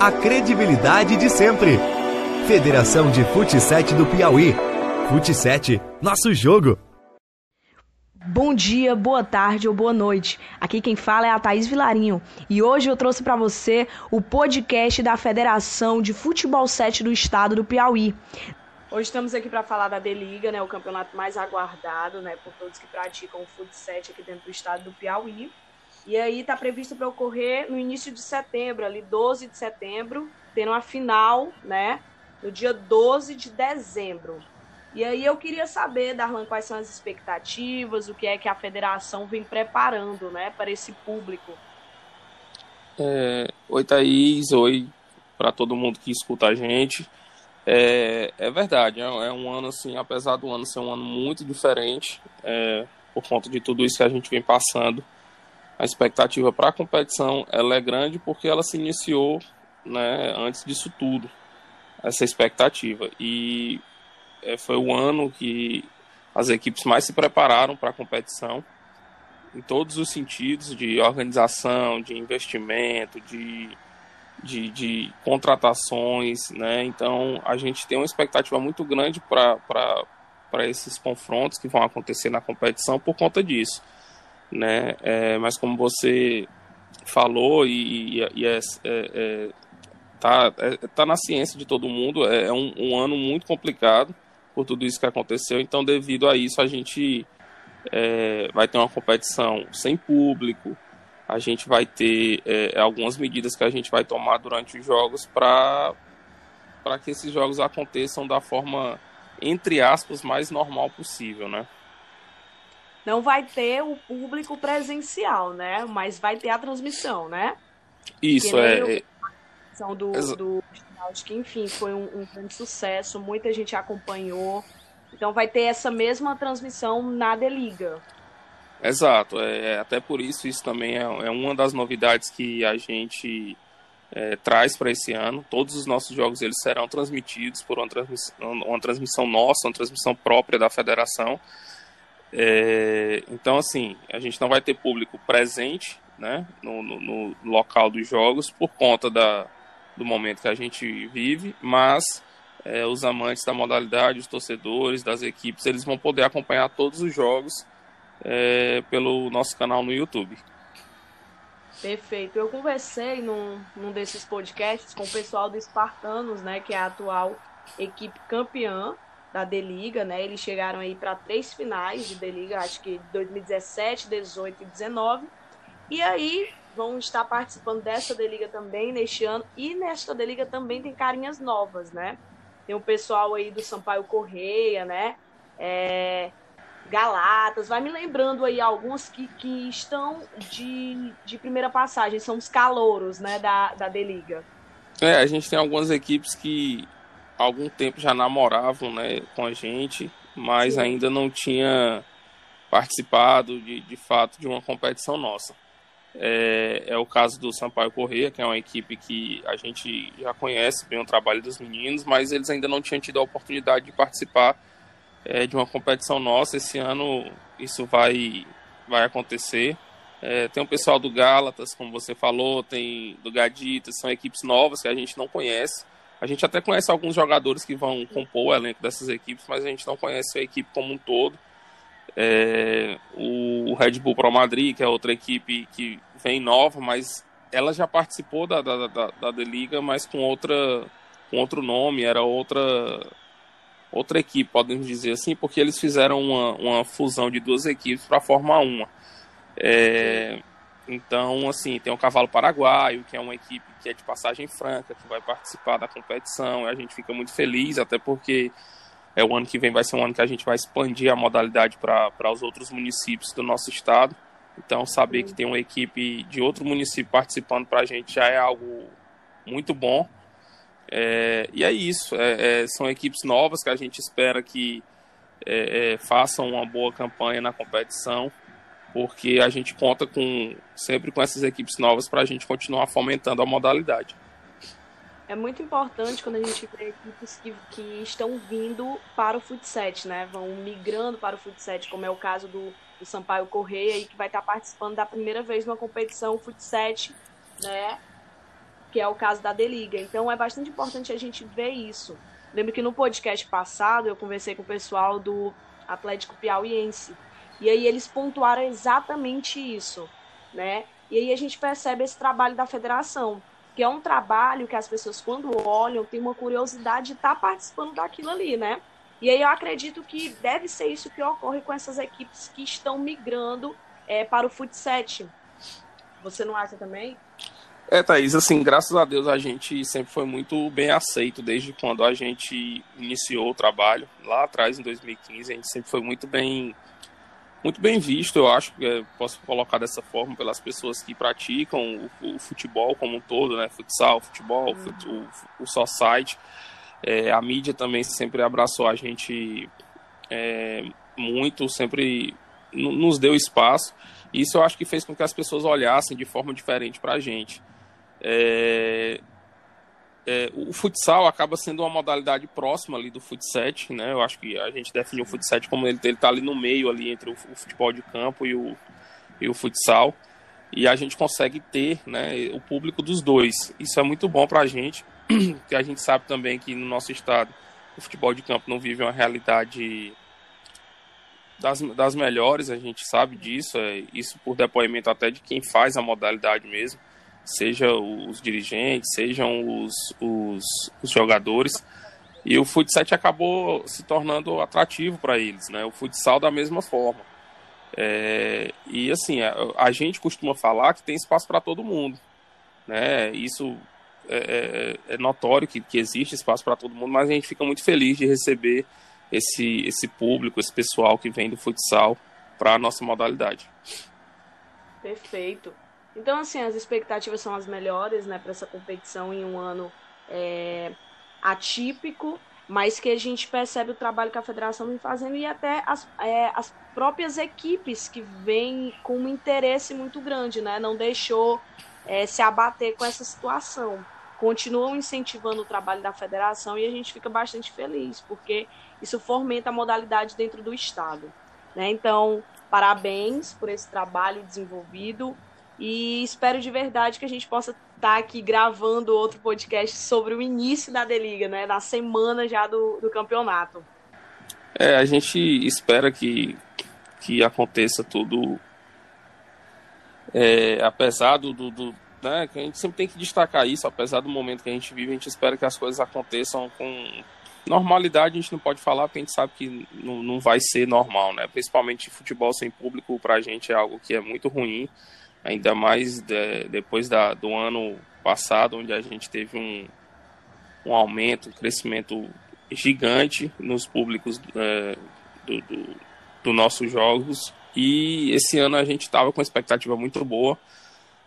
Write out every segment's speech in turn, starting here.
a credibilidade de sempre. Federação de Futsal do Piauí. Futsal, nosso jogo. Bom dia, boa tarde ou boa noite. Aqui quem fala é a Thaís Vilarinho e hoje eu trouxe para você o podcast da Federação de Futebol 7 do Estado do Piauí. Hoje estamos aqui para falar da D-Liga, né, o campeonato mais aguardado, né, por todos que praticam o futsal aqui dentro do estado do Piauí. E aí está previsto para ocorrer no início de setembro, ali 12 de setembro, tendo a final, né, no dia 12 de dezembro. E aí eu queria saber, Darlan, quais são as expectativas, o que é que a federação vem preparando, né, para esse público. É, oi, Thaís, oi para todo mundo que escuta a gente. É, é verdade, é, é, um ano assim, apesar do ano ser um ano muito diferente, é, por conta de tudo isso que a gente vem passando, a expectativa para a competição ela é grande porque ela se iniciou né, antes disso tudo, essa expectativa. E é, foi o ano que as equipes mais se prepararam para a competição, em todos os sentidos, de organização, de investimento, de, de, de contratações, né? Então a gente tem uma expectativa muito grande para esses confrontos que vão acontecer na competição por conta disso, né? É, mas como você falou e, e, e é, é, é tá, é, tá na ciência de todo mundo, é, é um, um ano muito complicado por tudo isso que aconteceu. Então, devido a isso, a gente vai ter uma competição sem público. A gente vai ter algumas medidas que a gente vai tomar durante os jogos para para que esses jogos aconteçam da forma entre aspas mais normal possível, né? Não vai ter o público presencial, né? Mas vai ter a transmissão, né? Isso é. é do, do que, enfim, foi um, um, grande sucesso, muita gente acompanhou. Então vai ter essa mesma transmissão na D-Liga. Exato, é, até por isso isso também é, é uma das novidades que a gente é, traz para esse ano. Todos os nossos jogos eles serão transmitidos por uma transmissão, uma transmissão nossa, uma transmissão própria da federação. É, então, assim, a gente não vai ter público presente né, no, no, no local dos jogos por conta da, do momento que a gente vive, mas é, os amantes da modalidade, os torcedores das equipes, eles vão poder acompanhar todos os jogos é, pelo nosso canal no YouTube. Perfeito. Eu conversei num, num desses podcasts com o pessoal do Espartanos, né, que é a atual equipe campeã da D-Liga, né? Eles chegaram aí para três finais de D-Liga, acho que 2017, 18 e 19. E aí vão estar participando dessa Deliga também neste ano. E nesta Deliga também tem carinhas novas, né? Tem o pessoal aí do Sampaio Correia, né? É, Galatas, vai me lembrando aí alguns que, que estão de, de primeira passagem, são os calouros, né, da, da Deliga. É, a gente tem algumas equipes que algum tempo já namoravam, né, com a gente, mas Sim. ainda não tinha participado de, de fato de uma competição nossa. É, é, o caso do Sampaio Corrêa, que é uma equipe que a gente já conhece bem o trabalho dos meninos, mas eles ainda não tinham tido a oportunidade de participar é, de uma competição nossa. Esse ano isso vai, vai acontecer. É, tem o pessoal do Gálatas, como você falou, tem do Gaditas, são equipes novas que a gente não conhece. A gente até conhece alguns jogadores que vão compor o elenco dessas equipes, mas a gente não conhece a equipe como um todo. É, o Red Bull Pro Madrid, que é outra equipe que vem nova, mas ela já participou da, da, da, da Liga, mas com, outra, com outro nome, era outra outra equipe, podemos dizer assim, porque eles fizeram uma, uma fusão de duas equipes para formar uma. É, então, assim, tem o Cavalo Paraguaio, que é uma equipe que é de passagem franca, que vai participar da competição, a gente fica muito feliz, até porque é o ano que vem vai ser um ano que a gente vai expandir a modalidade para os outros municípios do nosso estado. Então, saber que tem uma equipe de outro município participando para a gente já é algo muito bom. É, e é isso. É, é, são equipes novas que a gente espera que é, é, façam uma boa campanha na competição, porque a gente conta com sempre com essas equipes novas para a gente continuar fomentando a modalidade é muito importante quando a gente vê equipes que, que estão vindo para o futset, né? Vão migrando para o futset, como é o caso do, do Sampaio Correia, aí, que vai estar participando da primeira vez numa competição futset, né? que é o caso da Deliga. Então é bastante importante a gente ver isso. Lembro que no podcast passado eu conversei com o pessoal do Atlético Piauiense. E aí eles pontuaram exatamente isso, né? E aí a gente percebe esse trabalho da federação, que é um trabalho que as pessoas, quando olham, têm uma curiosidade de estar tá participando daquilo ali, né? E aí eu acredito que deve ser isso que ocorre com essas equipes que estão migrando é, para o futsal. Você não acha também? É, Thaís, assim, graças a Deus a gente sempre foi muito bem aceito desde quando a gente iniciou o trabalho, lá atrás, em 2015, a gente sempre foi muito bem muito bem visto, eu acho, que é, posso colocar dessa forma, pelas pessoas que praticam o, o futebol como um todo, né, futsal, futebol, uhum. o, o society, é, a mídia também sempre abraçou a gente é, muito, sempre nos deu espaço, isso eu acho que fez com que as pessoas olhassem de forma diferente para a gente. É, é, o futsal acaba sendo uma modalidade próxima ali do futset, né? Eu acho que a gente define o futset como ele está ali no meio ali entre o, o, futebol de campo e o, e o futsal e a gente consegue ter, né, o público dos dois. Isso é muito bom para a gente, que a gente sabe também que no nosso estado o futebol de campo não vive uma realidade das, das melhores, a gente sabe disso, é, isso por depoimento até de quem faz a modalidade mesmo seja os dirigentes, sejam os, os, os jogadores. E o futsal acabou se tornando atrativo para eles, né? O futsal da mesma forma. É, e assim, a, a, gente costuma falar que tem espaço para todo mundo, né? Isso é, é, é notório que, que existe espaço para todo mundo, mas a gente fica muito feliz de receber esse, esse público, esse pessoal que vem do futsal para a nossa modalidade. Perfeito. Então, assim, as expectativas são as melhores, né, para essa competição em um ano é, atípico, mas que a gente percebe o trabalho que a federação vem fazendo e até as, é, as próprias equipes que vêm com um interesse muito grande, né, não deixou é, se abater com essa situação. Continuam incentivando o trabalho da federação e a gente fica bastante feliz, porque isso fomenta a modalidade dentro do Estado. Né? Então, parabéns por esse trabalho desenvolvido. E espero de verdade que a gente possa estar tá aqui gravando outro podcast sobre o início da Deliga, né? Na semana já do, do campeonato. É, a gente espera que, que aconteça tudo. É, apesar do, do, do né, que a gente sempre tem que destacar isso, apesar do momento que a gente vive, a gente espera que as coisas aconteçam com normalidade. A gente não pode falar porque a gente sabe que não, não vai ser normal, né? Principalmente futebol sem público, para a gente é algo que é muito ruim ainda mais de, depois da, do ano passado, onde a gente teve um, um aumento, um crescimento gigante nos públicos é, do, do, do nossos jogos. E esse ano a gente estava com uma expectativa muito boa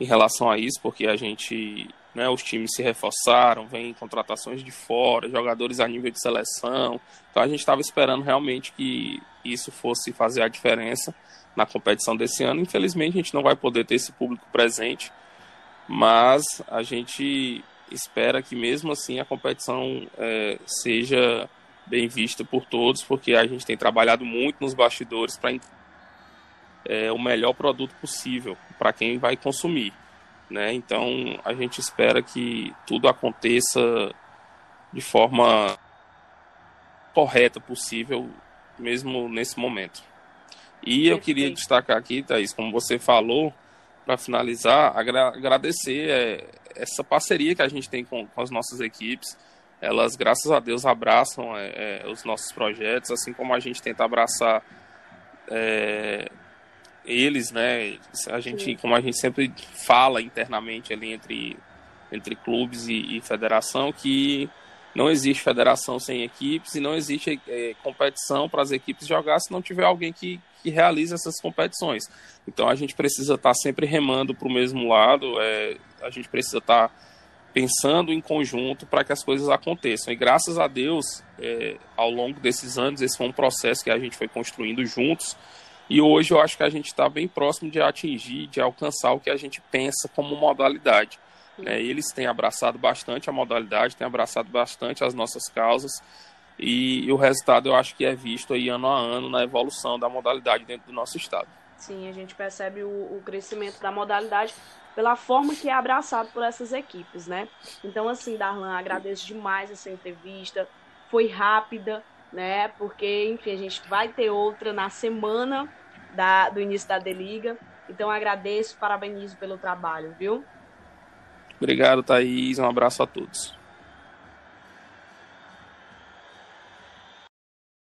em relação a isso, porque a gente, né, os times se reforçaram, vem contratações de fora, jogadores a nível de seleção. Então a gente estava esperando realmente que isso fosse fazer a diferença na competição desse ano. Infelizmente, a gente não vai poder ter esse público presente, mas a gente espera que mesmo assim a competição é, seja bem vista por todos, porque a gente tem trabalhado muito nos bastidores para é, o melhor produto possível para quem vai consumir. Né? Então a gente espera que tudo aconteça de forma correta possível, mesmo nesse momento. E eu queria destacar aqui, Thaís, como você falou, para finalizar, agra agradecer é, essa parceria que a gente tem com, com, as nossas equipes. Elas, graças a Deus, abraçam é, é, os nossos projetos, assim como a gente tenta abraçar é, eles, né? A gente, como a gente sempre fala internamente ali entre, entre clubes e, e federação, que não existe federação sem equipes e não existe é, competição para as equipes jogar se não tiver alguém que, que realiza essas competições. Então a gente precisa estar tá sempre remando para o mesmo lado, é, a gente precisa estar tá pensando em conjunto para que as coisas aconteçam. E graças a Deus, é, ao longo desses anos, esse foi um processo que a gente foi construindo juntos. E hoje eu acho que a gente está bem próximo de atingir, de alcançar o que a gente pensa como modalidade. Né? Eles têm abraçado bastante a modalidade, têm abraçado bastante as nossas causas e, o resultado eu acho que é visto aí ano a ano na evolução da modalidade dentro do nosso estado. Sim, a gente percebe o, o crescimento da modalidade pela forma que é abraçado por essas equipes, né? Então, assim, Darlan, agradeço demais essa entrevista. Foi rápida, né? Porque, enfim, a gente vai ter outra na semana da, do início da D-Liga. Então, agradeço, parabenizo pelo trabalho, viu? Obrigado, Thaís. Um abraço a todos.